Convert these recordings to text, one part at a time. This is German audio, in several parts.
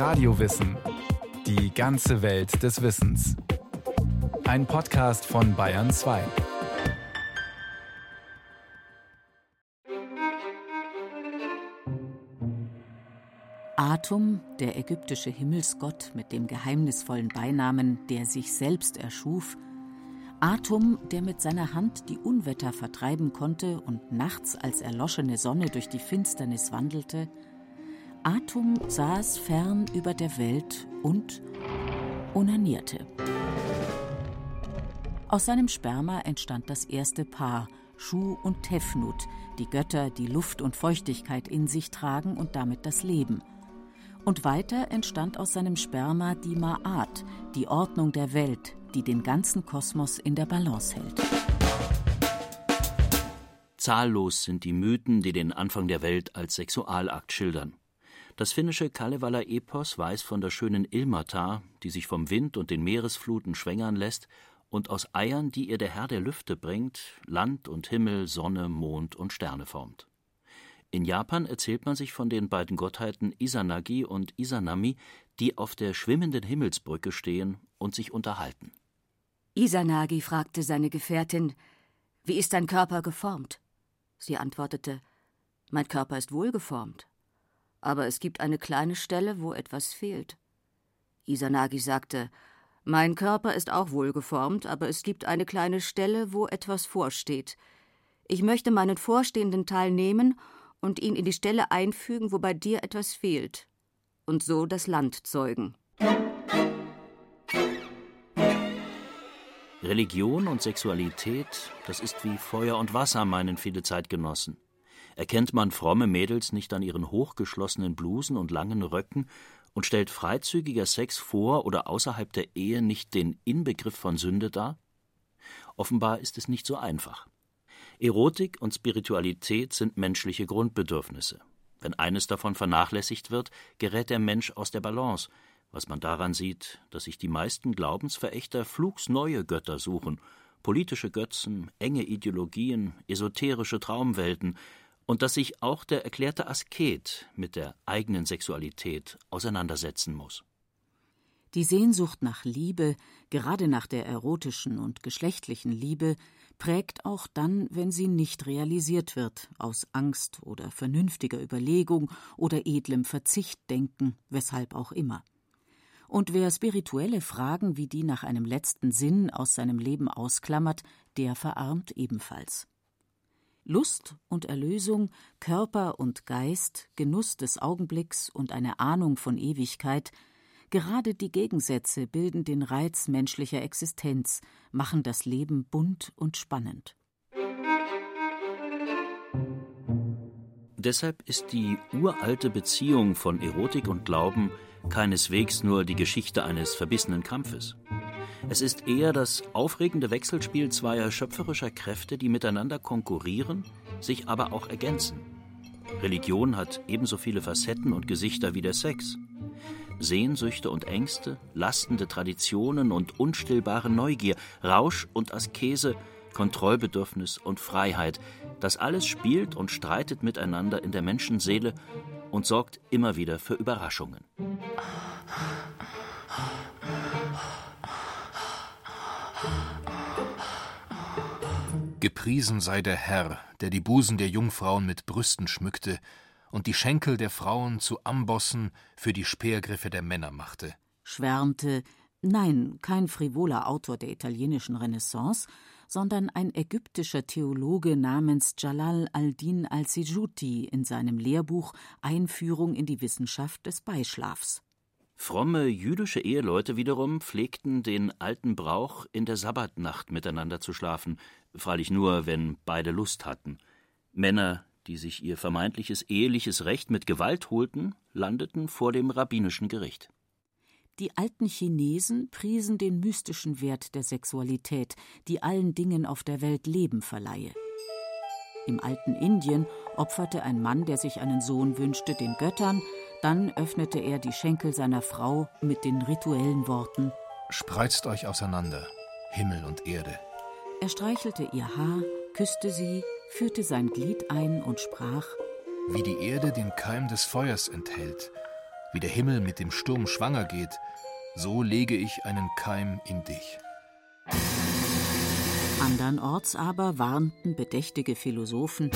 Radiowissen. Die ganze Welt des Wissens. Ein Podcast von Bayern 2. Atum, der ägyptische Himmelsgott mit dem geheimnisvollen Beinamen der sich selbst erschuf, Atum, der mit seiner Hand die Unwetter vertreiben konnte und nachts als erloschene Sonne durch die Finsternis wandelte, Atum saß fern über der Welt und onanierte. Aus seinem Sperma entstand das erste Paar, Schuh und Tefnut, die Götter, die Luft und Feuchtigkeit in sich tragen und damit das Leben. Und weiter entstand aus seinem Sperma die Ma'at, die Ordnung der Welt, die den ganzen Kosmos in der Balance hält. Zahllos sind die Mythen, die den Anfang der Welt als Sexualakt schildern. Das finnische Kalevala-Epos weiß von der schönen Ilmatar, die sich vom Wind und den Meeresfluten schwängern lässt und aus Eiern, die ihr der Herr der Lüfte bringt, Land und Himmel, Sonne, Mond und Sterne formt. In Japan erzählt man sich von den beiden Gottheiten Isanagi und Isanami, die auf der schwimmenden Himmelsbrücke stehen und sich unterhalten. Isanagi fragte seine Gefährtin: Wie ist dein Körper geformt? Sie antwortete: Mein Körper ist wohlgeformt aber es gibt eine kleine Stelle, wo etwas fehlt. Isanagi sagte, mein Körper ist auch wohlgeformt, aber es gibt eine kleine Stelle, wo etwas vorsteht. Ich möchte meinen vorstehenden Teil nehmen und ihn in die Stelle einfügen, wo bei dir etwas fehlt, und so das Land zeugen. Religion und Sexualität, das ist wie Feuer und Wasser, meinen viele Zeitgenossen. Erkennt man fromme Mädels nicht an ihren hochgeschlossenen Blusen und langen Röcken und stellt freizügiger Sex vor oder außerhalb der Ehe nicht den Inbegriff von Sünde dar? Offenbar ist es nicht so einfach. Erotik und Spiritualität sind menschliche Grundbedürfnisse. Wenn eines davon vernachlässigt wird, gerät der Mensch aus der Balance, was man daran sieht, dass sich die meisten Glaubensverächter flugs neue Götter suchen, politische Götzen, enge Ideologien, esoterische Traumwelten, und dass sich auch der erklärte Asket mit der eigenen Sexualität auseinandersetzen muss. Die Sehnsucht nach Liebe, gerade nach der erotischen und geschlechtlichen Liebe, prägt auch dann, wenn sie nicht realisiert wird, aus Angst oder vernünftiger Überlegung oder edlem Verzichtdenken, weshalb auch immer. Und wer spirituelle Fragen wie die nach einem letzten Sinn aus seinem Leben ausklammert, der verarmt ebenfalls. Lust und Erlösung, Körper und Geist, Genuss des Augenblicks und eine Ahnung von Ewigkeit, gerade die Gegensätze bilden den Reiz menschlicher Existenz, machen das Leben bunt und spannend. Deshalb ist die uralte Beziehung von Erotik und Glauben keineswegs nur die Geschichte eines verbissenen Kampfes. Es ist eher das aufregende Wechselspiel zweier schöpferischer Kräfte, die miteinander konkurrieren, sich aber auch ergänzen. Religion hat ebenso viele Facetten und Gesichter wie der Sex. Sehnsüchte und Ängste, lastende Traditionen und unstillbare Neugier, Rausch und Askese, Kontrollbedürfnis und Freiheit, das alles spielt und streitet miteinander in der Menschenseele und sorgt immer wieder für Überraschungen. Gepriesen sei der Herr, der die Busen der Jungfrauen mit Brüsten schmückte und die Schenkel der Frauen zu Ambossen für die Speergriffe der Männer machte. Schwärmte, nein, kein frivoler Autor der italienischen Renaissance, sondern ein ägyptischer Theologe namens Jalal al-Din al-Sijuti in seinem Lehrbuch Einführung in die Wissenschaft des Beischlafs. Fromme jüdische Eheleute wiederum pflegten den alten Brauch, in der Sabbatnacht miteinander zu schlafen, freilich nur, wenn beide Lust hatten. Männer, die sich ihr vermeintliches eheliches Recht mit Gewalt holten, landeten vor dem rabbinischen Gericht. Die alten Chinesen priesen den mystischen Wert der Sexualität, die allen Dingen auf der Welt Leben verleihe. Im alten Indien opferte ein Mann, der sich einen Sohn wünschte, den Göttern, dann öffnete er die Schenkel seiner Frau mit den rituellen Worten Spreizt euch auseinander, Himmel und Erde. Er streichelte ihr Haar, küsste sie, führte sein Glied ein und sprach Wie die Erde den Keim des Feuers enthält, Wie der Himmel mit dem Sturm schwanger geht, so lege ich einen Keim in dich. Andernorts aber warnten bedächtige Philosophen,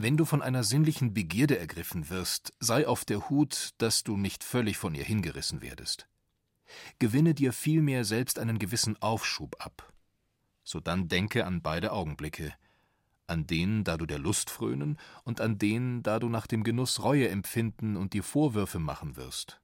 wenn du von einer sinnlichen Begierde ergriffen wirst, sei auf der Hut, dass du nicht völlig von ihr hingerissen werdest. Gewinne dir vielmehr selbst einen gewissen Aufschub ab. Sodann denke an beide Augenblicke, an den, da du der Lust frönen, und an den, da du nach dem Genuss Reue empfinden und dir Vorwürfe machen wirst.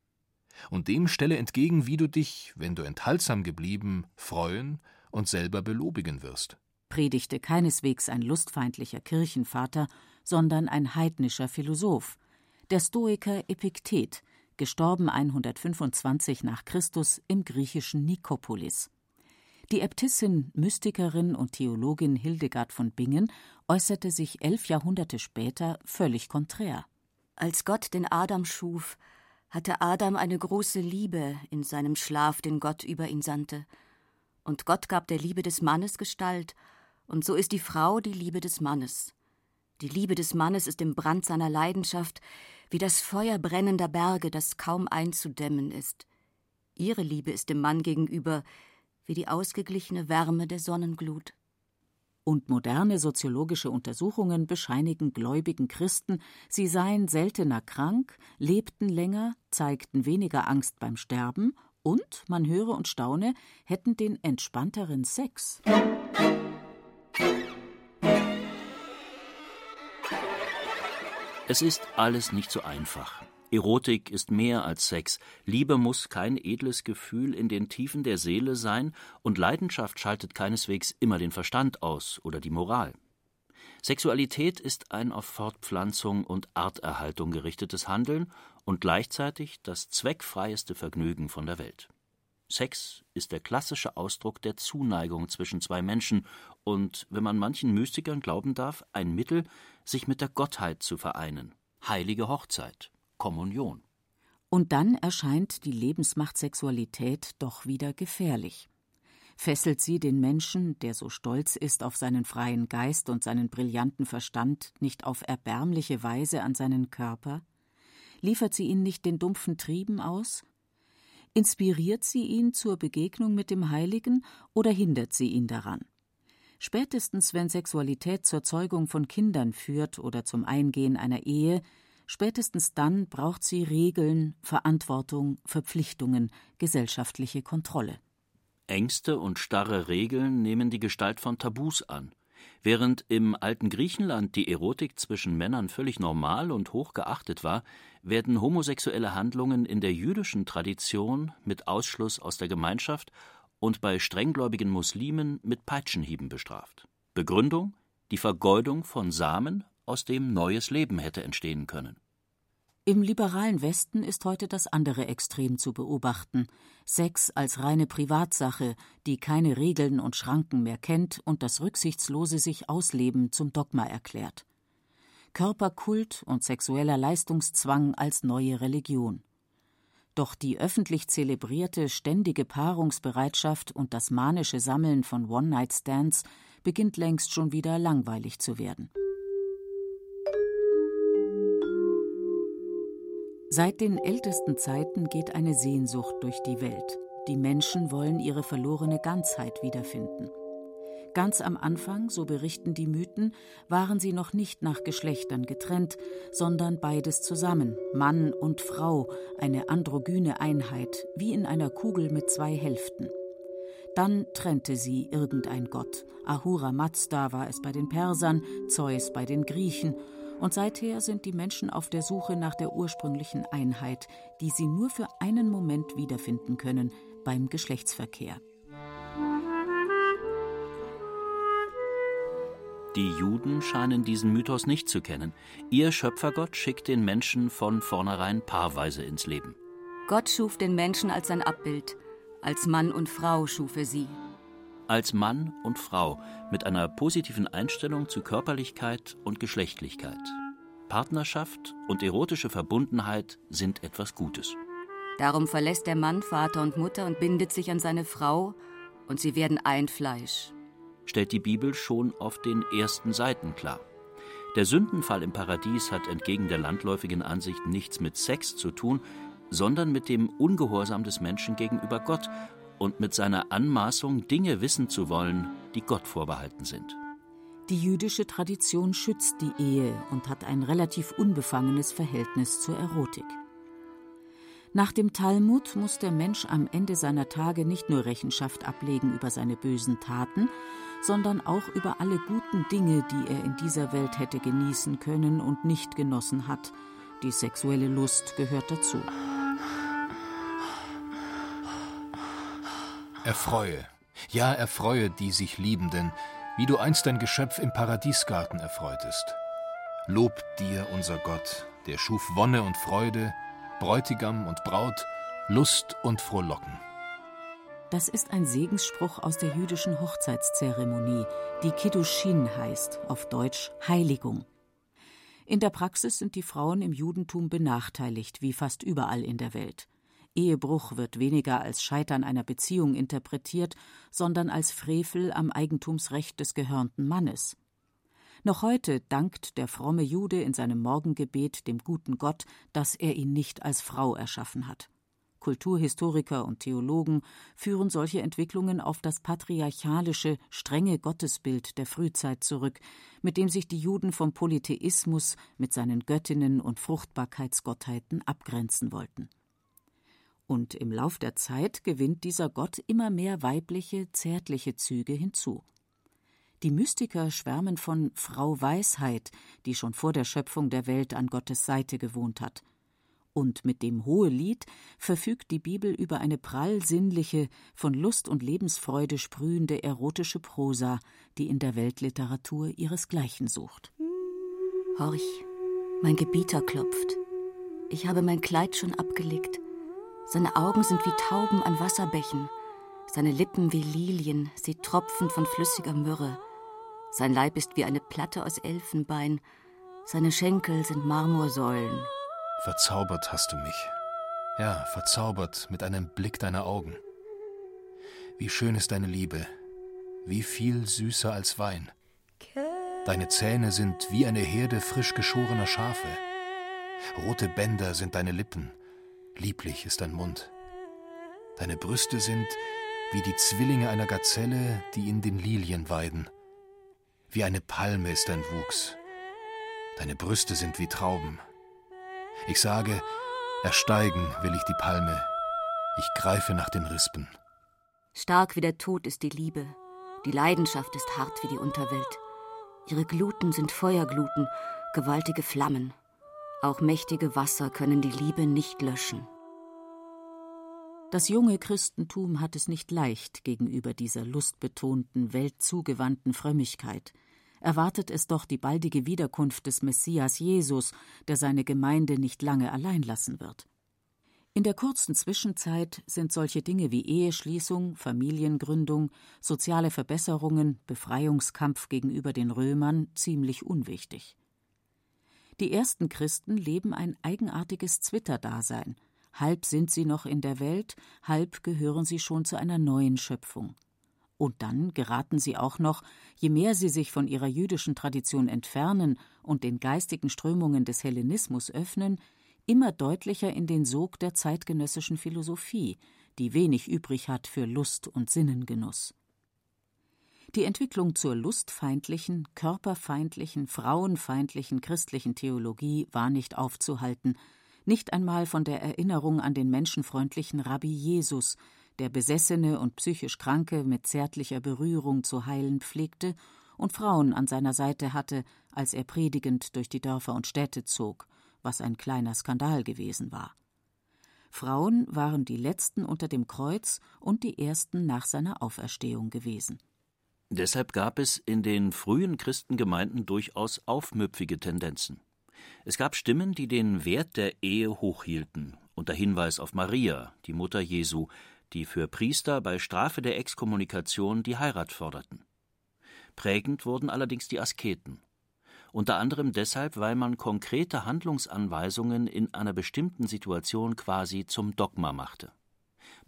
Und dem stelle entgegen, wie du dich, wenn du enthaltsam geblieben, freuen und selber belobigen wirst. Predigte keineswegs ein lustfeindlicher Kirchenvater, sondern ein heidnischer Philosoph, der Stoiker Epiktet, gestorben 125 nach Christus im griechischen Nikopolis. Die Äbtissin, Mystikerin und Theologin Hildegard von Bingen äußerte sich elf Jahrhunderte später völlig konträr. Als Gott den Adam schuf, hatte Adam eine große Liebe in seinem Schlaf, den Gott über ihn sandte. Und Gott gab der Liebe des Mannes Gestalt, und so ist die Frau die Liebe des Mannes. Die Liebe des Mannes ist im Brand seiner Leidenschaft wie das Feuer brennender Berge, das kaum einzudämmen ist. Ihre Liebe ist dem Mann gegenüber wie die ausgeglichene Wärme der Sonnenglut. Und moderne soziologische Untersuchungen bescheinigen gläubigen Christen, sie seien seltener krank, lebten länger, zeigten weniger Angst beim Sterben und, man höre und staune, hätten den entspannteren Sex. Es ist alles nicht so einfach. Erotik ist mehr als Sex. Liebe muss kein edles Gefühl in den Tiefen der Seele sein, und Leidenschaft schaltet keineswegs immer den Verstand aus oder die Moral. Sexualität ist ein auf Fortpflanzung und Arterhaltung gerichtetes Handeln und gleichzeitig das zweckfreieste Vergnügen von der Welt. Sex ist der klassische Ausdruck der Zuneigung zwischen zwei Menschen und, wenn man manchen Mystikern glauben darf, ein Mittel, sich mit der Gottheit zu vereinen. Heilige Hochzeit, Kommunion. Und dann erscheint die Lebensmacht Sexualität doch wieder gefährlich. Fesselt sie den Menschen, der so stolz ist auf seinen freien Geist und seinen brillanten Verstand, nicht auf erbärmliche Weise an seinen Körper? Liefert sie ihn nicht den dumpfen Trieben aus? Inspiriert sie ihn zur Begegnung mit dem Heiligen oder hindert sie ihn daran? Spätestens wenn Sexualität zur Zeugung von Kindern führt oder zum Eingehen einer Ehe, spätestens dann braucht sie Regeln, Verantwortung, Verpflichtungen, gesellschaftliche Kontrolle. Ängste und starre Regeln nehmen die Gestalt von Tabus an. Während im alten Griechenland die Erotik zwischen Männern völlig normal und hoch geachtet war, werden homosexuelle Handlungen in der jüdischen Tradition mit Ausschluss aus der Gemeinschaft und bei strenggläubigen Muslimen mit Peitschenhieben bestraft. Begründung die Vergeudung von Samen, aus dem neues Leben hätte entstehen können. Im liberalen Westen ist heute das andere Extrem zu beobachten. Sex als reine Privatsache, die keine Regeln und Schranken mehr kennt und das rücksichtslose sich Ausleben zum Dogma erklärt. Körperkult und sexueller Leistungszwang als neue Religion. Doch die öffentlich zelebrierte ständige Paarungsbereitschaft und das manische Sammeln von One-Night-Stands beginnt längst schon wieder langweilig zu werden. Seit den ältesten Zeiten geht eine Sehnsucht durch die Welt. Die Menschen wollen ihre verlorene Ganzheit wiederfinden. Ganz am Anfang, so berichten die Mythen, waren sie noch nicht nach Geschlechtern getrennt, sondern beides zusammen, Mann und Frau, eine androgyne Einheit, wie in einer Kugel mit zwei Hälften. Dann trennte sie irgendein Gott. Ahura Mazda war es bei den Persern, Zeus bei den Griechen und seither sind die Menschen auf der Suche nach der ursprünglichen Einheit, die sie nur für einen Moment wiederfinden können beim Geschlechtsverkehr. Die Juden scheinen diesen Mythos nicht zu kennen. Ihr Schöpfergott schickt den Menschen von vornherein paarweise ins Leben. Gott schuf den Menschen als sein Abbild. Als Mann und Frau schuf er sie. Als Mann und Frau mit einer positiven Einstellung zu Körperlichkeit und Geschlechtlichkeit. Partnerschaft und erotische Verbundenheit sind etwas Gutes. Darum verlässt der Mann Vater und Mutter und bindet sich an seine Frau, und sie werden ein Fleisch stellt die Bibel schon auf den ersten Seiten klar. Der Sündenfall im Paradies hat entgegen der landläufigen Ansicht nichts mit Sex zu tun, sondern mit dem Ungehorsam des Menschen gegenüber Gott und mit seiner Anmaßung, Dinge wissen zu wollen, die Gott vorbehalten sind. Die jüdische Tradition schützt die Ehe und hat ein relativ unbefangenes Verhältnis zur Erotik. Nach dem Talmud muss der Mensch am Ende seiner Tage nicht nur Rechenschaft ablegen über seine bösen Taten, sondern auch über alle guten Dinge, die er in dieser Welt hätte genießen können und nicht genossen hat. Die sexuelle Lust gehört dazu. Erfreue, ja, erfreue die sich Liebenden, wie du einst dein Geschöpf im Paradiesgarten erfreutest. Lob dir, unser Gott, der schuf Wonne und Freude, Bräutigam und Braut, Lust und Frohlocken. Das ist ein Segensspruch aus der jüdischen Hochzeitszeremonie, die Kiddushin heißt, auf Deutsch Heiligung. In der Praxis sind die Frauen im Judentum benachteiligt, wie fast überall in der Welt. Ehebruch wird weniger als Scheitern einer Beziehung interpretiert, sondern als Frevel am Eigentumsrecht des gehörnten Mannes. Noch heute dankt der fromme Jude in seinem Morgengebet dem guten Gott, dass er ihn nicht als Frau erschaffen hat. Kulturhistoriker und Theologen führen solche Entwicklungen auf das patriarchalische, strenge Gottesbild der Frühzeit zurück, mit dem sich die Juden vom Polytheismus mit seinen Göttinnen und Fruchtbarkeitsgottheiten abgrenzen wollten. Und im Lauf der Zeit gewinnt dieser Gott immer mehr weibliche, zärtliche Züge hinzu. Die Mystiker schwärmen von Frau Weisheit, die schon vor der Schöpfung der Welt an Gottes Seite gewohnt hat. Und mit dem Hohelied verfügt die Bibel über eine prall sinnliche, von Lust und Lebensfreude sprühende erotische Prosa, die in der Weltliteratur ihresgleichen sucht. Horch, mein Gebieter klopft. Ich habe mein Kleid schon abgelegt. Seine Augen sind wie Tauben an Wasserbächen, seine Lippen wie Lilien, sie tropfen von flüssiger Myrrhe. Sein Leib ist wie eine Platte aus Elfenbein, seine Schenkel sind Marmorsäulen. Verzaubert hast du mich. Ja, verzaubert mit einem Blick deiner Augen. Wie schön ist deine Liebe, wie viel süßer als Wein. Deine Zähne sind wie eine Herde frisch geschorener Schafe. Rote Bänder sind deine Lippen, lieblich ist dein Mund. Deine Brüste sind wie die Zwillinge einer Gazelle, die in den Lilien weiden. Wie eine Palme ist dein Wuchs. Deine Brüste sind wie Trauben. Ich sage, ersteigen will ich die Palme. Ich greife nach den Rispen. Stark wie der Tod ist die Liebe. Die Leidenschaft ist hart wie die Unterwelt. Ihre Gluten sind Feuergluten, gewaltige Flammen. Auch mächtige Wasser können die Liebe nicht löschen. Das junge Christentum hat es nicht leicht gegenüber dieser lustbetonten, weltzugewandten Frömmigkeit. Erwartet es doch die baldige Wiederkunft des Messias Jesus, der seine Gemeinde nicht lange allein lassen wird. In der kurzen Zwischenzeit sind solche Dinge wie Eheschließung, Familiengründung, soziale Verbesserungen, Befreiungskampf gegenüber den Römern ziemlich unwichtig. Die ersten Christen leben ein eigenartiges Zwitterdasein. Halb sind sie noch in der Welt, halb gehören sie schon zu einer neuen Schöpfung. Und dann geraten sie auch noch, je mehr sie sich von ihrer jüdischen Tradition entfernen und den geistigen Strömungen des Hellenismus öffnen, immer deutlicher in den Sog der zeitgenössischen Philosophie, die wenig übrig hat für Lust und Sinnengenuss. Die Entwicklung zur lustfeindlichen, körperfeindlichen, frauenfeindlichen christlichen Theologie war nicht aufzuhalten, nicht einmal von der Erinnerung an den menschenfreundlichen Rabbi Jesus, der Besessene und psychisch Kranke mit zärtlicher Berührung zu heilen pflegte und Frauen an seiner Seite hatte, als er predigend durch die Dörfer und Städte zog, was ein kleiner Skandal gewesen war. Frauen waren die letzten unter dem Kreuz und die ersten nach seiner Auferstehung gewesen. Deshalb gab es in den frühen Christengemeinden durchaus aufmüpfige Tendenzen. Es gab Stimmen, die den Wert der Ehe hochhielten, unter Hinweis auf Maria, die Mutter Jesu, die für Priester bei Strafe der Exkommunikation die Heirat forderten. Prägend wurden allerdings die Asketen. Unter anderem deshalb, weil man konkrete Handlungsanweisungen in einer bestimmten Situation quasi zum Dogma machte.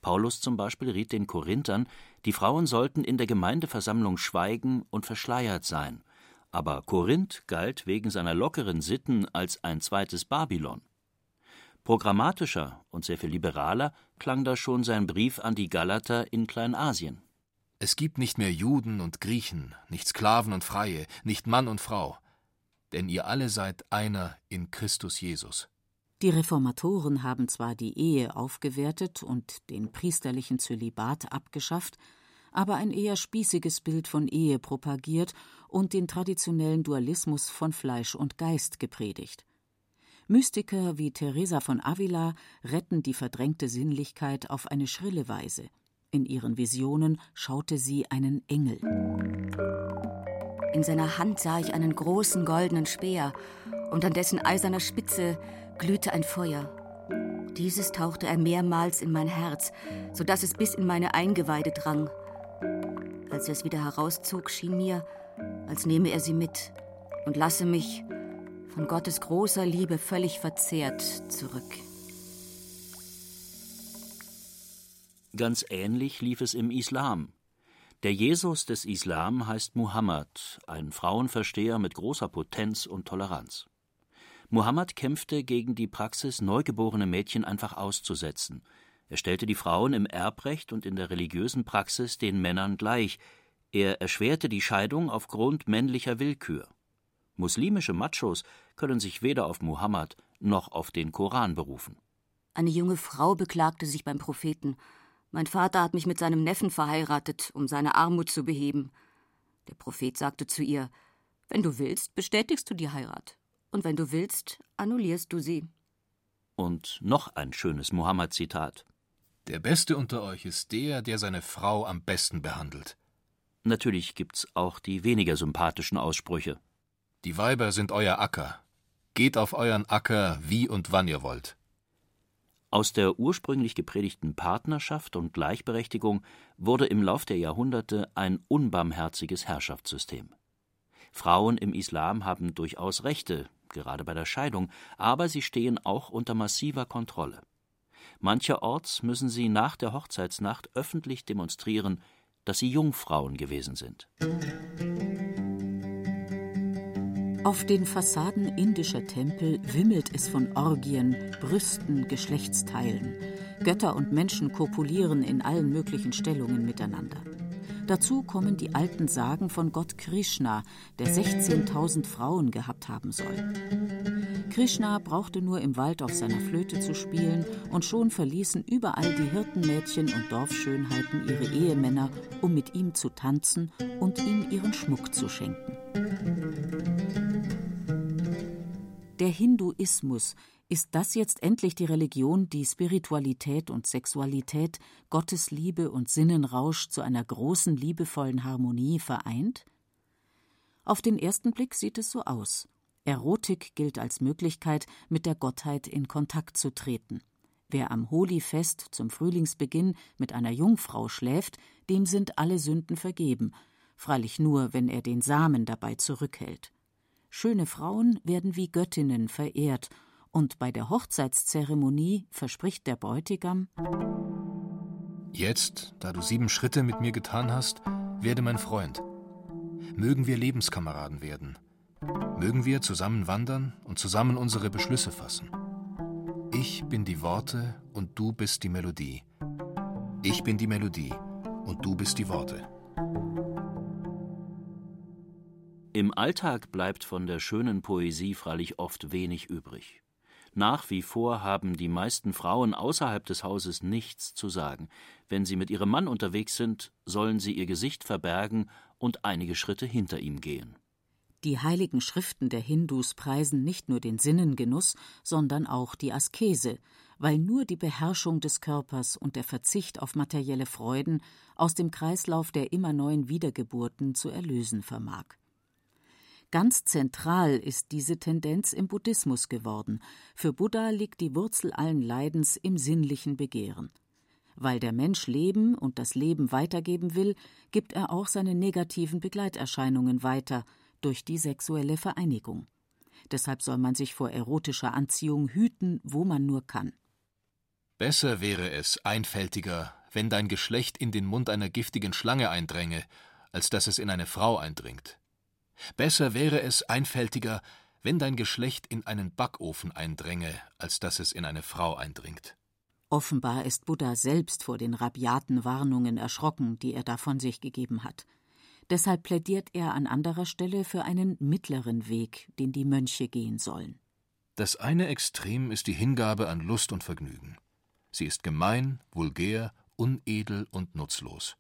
Paulus zum Beispiel riet den Korinthern, die Frauen sollten in der Gemeindeversammlung schweigen und verschleiert sein, aber Korinth galt wegen seiner lockeren Sitten als ein zweites Babylon. Programmatischer und sehr viel liberaler klang da schon sein Brief an die Galater in Kleinasien. Es gibt nicht mehr Juden und Griechen, nicht Sklaven und Freie, nicht Mann und Frau, denn ihr alle seid einer in Christus Jesus. Die Reformatoren haben zwar die Ehe aufgewertet und den priesterlichen Zölibat abgeschafft, aber ein eher spießiges Bild von Ehe propagiert und den traditionellen Dualismus von Fleisch und Geist gepredigt. Mystiker wie Teresa von Avila retten die verdrängte Sinnlichkeit auf eine schrille Weise. In ihren Visionen schaute sie einen Engel. In seiner Hand sah ich einen großen goldenen Speer, und an dessen eiserner Spitze glühte ein Feuer. Dieses tauchte er mehrmals in mein Herz, so dass es bis in meine Eingeweide drang. Als er es wieder herauszog, schien mir, als nehme er sie mit und lasse mich von Gottes großer Liebe völlig verzehrt zurück. Ganz ähnlich lief es im Islam. Der Jesus des Islam heißt Muhammad, ein Frauenversteher mit großer Potenz und Toleranz. Muhammad kämpfte gegen die Praxis, neugeborene Mädchen einfach auszusetzen. Er stellte die Frauen im Erbrecht und in der religiösen Praxis den Männern gleich. Er erschwerte die Scheidung aufgrund männlicher Willkür. Muslimische Machos können sich weder auf Muhammad noch auf den Koran berufen. Eine junge Frau beklagte sich beim Propheten. Mein Vater hat mich mit seinem Neffen verheiratet, um seine Armut zu beheben. Der Prophet sagte zu ihr: Wenn du willst, bestätigst du die Heirat und wenn du willst, annullierst du sie. Und noch ein schönes Mohammed-Zitat. Der Beste unter euch ist der, der seine Frau am besten behandelt. Natürlich gibt's auch die weniger sympathischen Aussprüche. Die Weiber sind euer Acker. Geht auf euren Acker, wie und wann ihr wollt. Aus der ursprünglich gepredigten Partnerschaft und Gleichberechtigung wurde im Lauf der Jahrhunderte ein unbarmherziges Herrschaftssystem. Frauen im Islam haben durchaus Rechte, gerade bei der Scheidung, aber sie stehen auch unter massiver Kontrolle. Mancherorts müssen sie nach der Hochzeitsnacht öffentlich demonstrieren, dass sie Jungfrauen gewesen sind. Auf den Fassaden indischer Tempel wimmelt es von Orgien, Brüsten, Geschlechtsteilen. Götter und Menschen kopulieren in allen möglichen Stellungen miteinander. Dazu kommen die alten Sagen von Gott Krishna, der 16.000 Frauen gehabt haben soll. Krishna brauchte nur im Wald auf seiner Flöte zu spielen, und schon verließen überall die Hirtenmädchen und Dorfschönheiten ihre Ehemänner, um mit ihm zu tanzen und ihm ihren Schmuck zu schenken. Der Hinduismus ist das jetzt endlich die Religion, die Spiritualität und Sexualität, Gottesliebe und Sinnenrausch zu einer großen liebevollen Harmonie vereint? Auf den ersten Blick sieht es so aus. Erotik gilt als Möglichkeit, mit der Gottheit in Kontakt zu treten. Wer am Holifest zum Frühlingsbeginn mit einer Jungfrau schläft, dem sind alle Sünden vergeben, freilich nur, wenn er den Samen dabei zurückhält. Schöne Frauen werden wie Göttinnen verehrt und bei der Hochzeitszeremonie verspricht der Bräutigam Jetzt, da du sieben Schritte mit mir getan hast, werde mein Freund. Mögen wir Lebenskameraden werden. Mögen wir zusammen wandern und zusammen unsere Beschlüsse fassen. Ich bin die Worte und du bist die Melodie. Ich bin die Melodie und du bist die Worte. Im Alltag bleibt von der schönen Poesie freilich oft wenig übrig. Nach wie vor haben die meisten Frauen außerhalb des Hauses nichts zu sagen. Wenn sie mit ihrem Mann unterwegs sind, sollen sie ihr Gesicht verbergen und einige Schritte hinter ihm gehen. Die heiligen Schriften der Hindus preisen nicht nur den Sinnengenuss, sondern auch die Askese, weil nur die Beherrschung des Körpers und der Verzicht auf materielle Freuden aus dem Kreislauf der immer neuen Wiedergeburten zu erlösen vermag. Ganz zentral ist diese Tendenz im Buddhismus geworden. Für Buddha liegt die Wurzel allen Leidens im sinnlichen Begehren. Weil der Mensch leben und das Leben weitergeben will, gibt er auch seine negativen Begleiterscheinungen weiter durch die sexuelle Vereinigung. Deshalb soll man sich vor erotischer Anziehung hüten, wo man nur kann. Besser wäre es, einfältiger, wenn dein Geschlecht in den Mund einer giftigen Schlange eindränge, als dass es in eine Frau eindringt. Besser wäre es, einfältiger, wenn dein Geschlecht in einen Backofen eindränge, als dass es in eine Frau eindringt. Offenbar ist Buddha selbst vor den rabiaten Warnungen erschrocken, die er da von sich gegeben hat. Deshalb plädiert er an anderer Stelle für einen mittleren Weg, den die Mönche gehen sollen. Das eine Extrem ist die Hingabe an Lust und Vergnügen. Sie ist gemein, vulgär, unedel und nutzlos.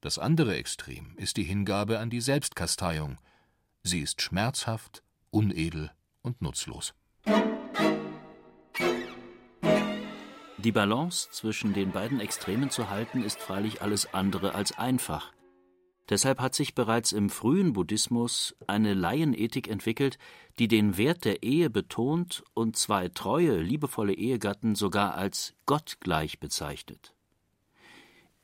Das andere Extrem ist die Hingabe an die Selbstkasteiung. Sie ist schmerzhaft, unedel und nutzlos. Die Balance zwischen den beiden Extremen zu halten, ist freilich alles andere als einfach. Deshalb hat sich bereits im frühen Buddhismus eine Laienethik entwickelt, die den Wert der Ehe betont und zwei treue, liebevolle Ehegatten sogar als gottgleich bezeichnet.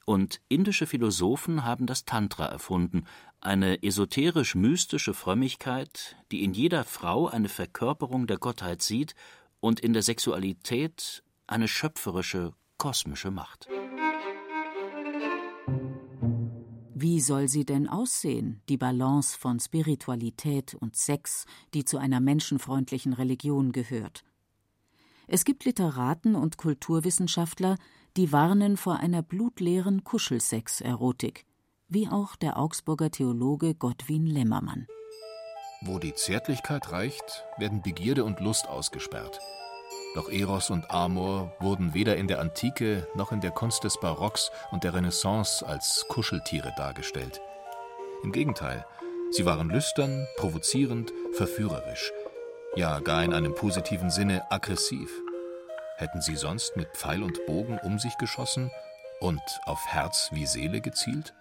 Und indische Philosophen haben das Tantra erfunden, eine esoterisch-mystische Frömmigkeit, die in jeder Frau eine Verkörperung der Gottheit sieht und in der Sexualität eine schöpferische, kosmische Macht. Wie soll sie denn aussehen, die Balance von Spiritualität und Sex, die zu einer menschenfreundlichen Religion gehört? Es gibt Literaten und Kulturwissenschaftler, die warnen vor einer blutleeren Kuschelsex-Erotik, wie auch der Augsburger Theologe Gottwin Lämmermann. Wo die Zärtlichkeit reicht, werden Begierde und Lust ausgesperrt. Doch Eros und Amor wurden weder in der Antike noch in der Kunst des Barocks und der Renaissance als Kuscheltiere dargestellt. Im Gegenteil, sie waren lüstern, provozierend, verführerisch, ja gar in einem positiven Sinne aggressiv. Hätten sie sonst mit Pfeil und Bogen um sich geschossen und auf Herz wie Seele gezielt?